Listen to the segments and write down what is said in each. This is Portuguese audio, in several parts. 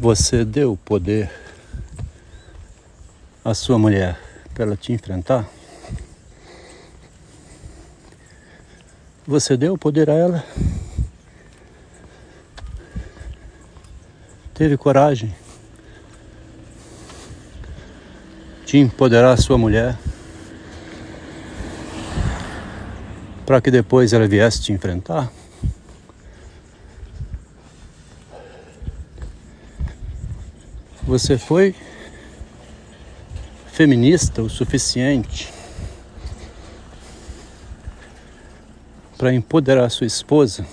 Você deu poder à sua mulher para ela te enfrentar? Você deu poder a ela? Teve coragem de empoderar a sua mulher para que depois ela viesse te enfrentar? Você foi feminista o suficiente para empoderar sua esposa,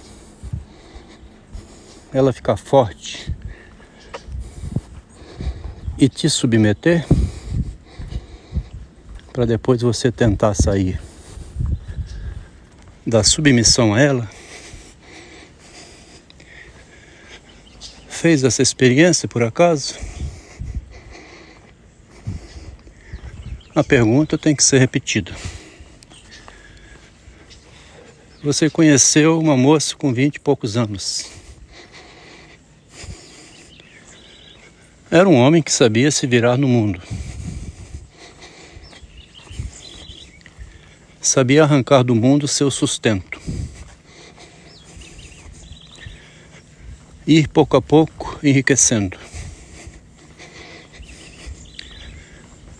ela ficar forte e te submeter para depois você tentar sair da submissão a ela. Fez essa experiência por acaso? A pergunta tem que ser repetida. Você conheceu uma moça com vinte e poucos anos. Era um homem que sabia se virar no mundo. Sabia arrancar do mundo seu sustento. Ir pouco a pouco enriquecendo.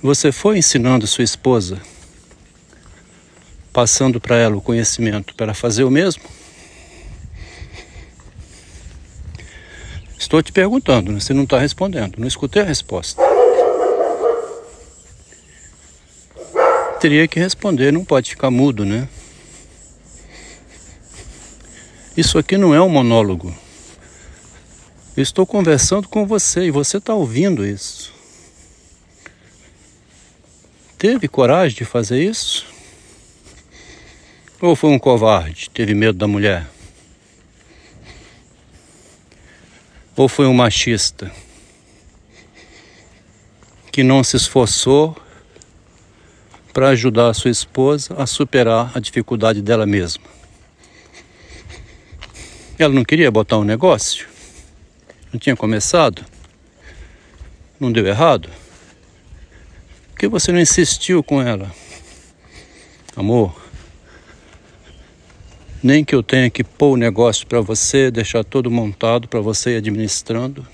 Você foi ensinando sua esposa, passando para ela o conhecimento para fazer o mesmo? Estou te perguntando, né? você não está respondendo, não escutei a resposta. Teria que responder, não pode ficar mudo, né? Isso aqui não é um monólogo. Eu estou conversando com você e você está ouvindo isso teve coragem de fazer isso? Ou foi um covarde, teve medo da mulher? Ou foi um machista que não se esforçou para ajudar a sua esposa a superar a dificuldade dela mesma? Ela não queria botar um negócio? Não tinha começado? Não deu errado? Por que você não insistiu com ela? Amor, nem que eu tenha que pôr o negócio para você, deixar todo montado para você ir administrando.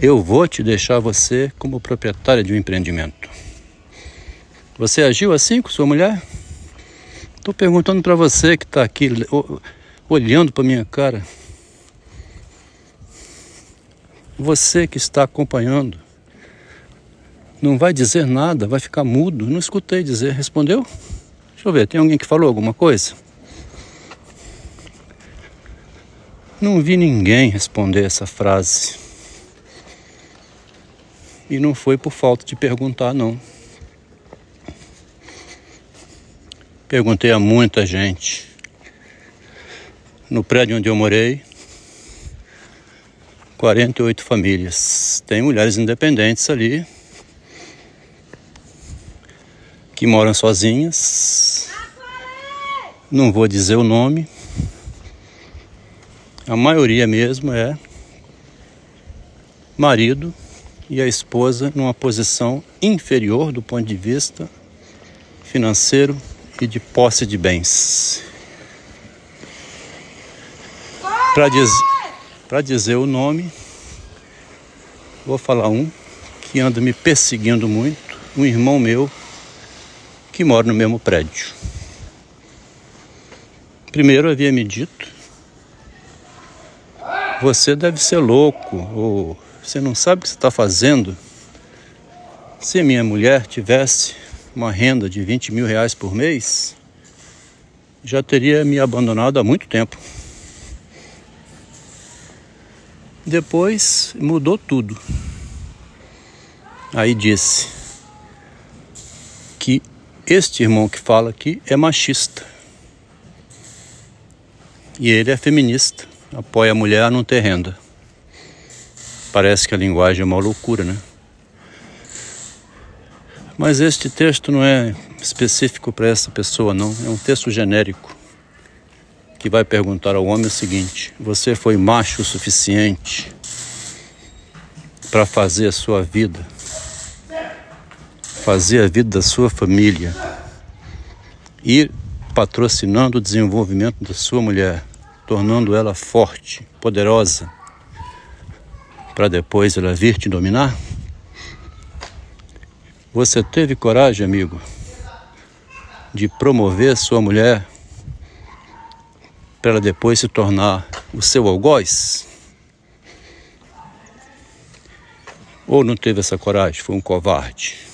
Eu vou te deixar você como proprietária de um empreendimento. Você agiu assim com sua mulher? Estou perguntando para você que está aqui olhando para minha cara. Você que está acompanhando não vai dizer nada, vai ficar mudo. Não escutei dizer. Respondeu? Deixa eu ver, tem alguém que falou alguma coisa? Não vi ninguém responder essa frase. E não foi por falta de perguntar, não. Perguntei a muita gente. No prédio onde eu morei, 48 famílias. Tem mulheres independentes ali, que moram sozinhas. Não vou dizer o nome. A maioria mesmo é marido e a esposa numa posição inferior do ponto de vista financeiro e de posse de bens. Para diz, dizer o nome, vou falar um que anda me perseguindo muito, um irmão meu que mora no mesmo prédio. Primeiro havia me dito: Você deve ser louco, ou você não sabe o que você está fazendo. Se minha mulher tivesse uma renda de 20 mil reais por mês, já teria me abandonado há muito tempo. Depois mudou tudo. Aí disse que este irmão que fala aqui é machista. E ele é feminista, apoia a mulher a não ter renda. Parece que a linguagem é uma loucura, né? Mas este texto não é específico para essa pessoa, não. É um texto genérico que vai perguntar ao homem o seguinte: Você foi macho o suficiente para fazer a sua vida, fazer a vida da sua família, ir patrocinando o desenvolvimento da sua mulher, tornando ela forte, poderosa, para depois ela vir te dominar? Você teve coragem, amigo, de promover sua mulher para ela depois se tornar o seu algoz? Ou não teve essa coragem, foi um covarde?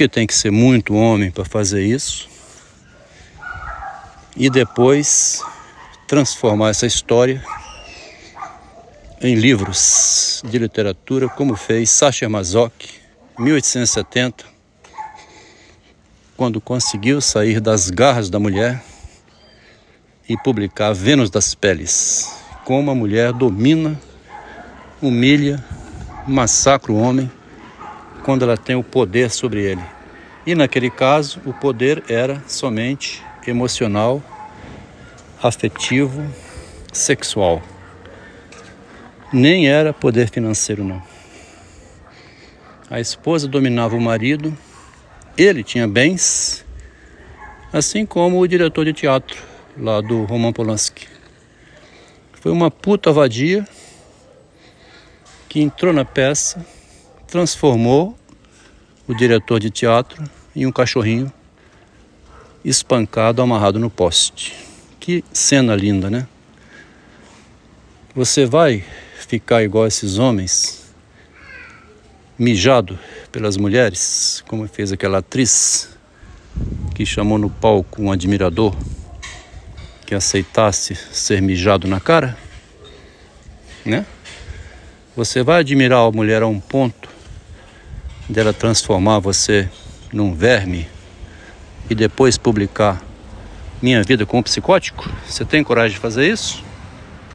Porque tem que ser muito homem para fazer isso. E depois transformar essa história em livros de literatura, como fez Sacher Masoch, 1870, quando conseguiu sair das garras da mulher e publicar Vênus das Peles, como a mulher domina, humilha massacra o homem quando ela tem o poder sobre ele. E naquele caso, o poder era somente emocional, afetivo, sexual. Nem era poder financeiro, não. A esposa dominava o marido, ele tinha bens, assim como o diretor de teatro lá do Roman Polanski. Foi uma puta vadia que entrou na peça, transformou o diretor de teatro em um cachorrinho espancado, amarrado no poste. Que cena linda, né? Você vai ficar igual esses homens, mijado pelas mulheres, como fez aquela atriz que chamou no palco um admirador que aceitasse ser mijado na cara, né? Você vai admirar a mulher a um ponto dela transformar você num verme e depois publicar Minha Vida com um Psicótico? Você tem coragem de fazer isso?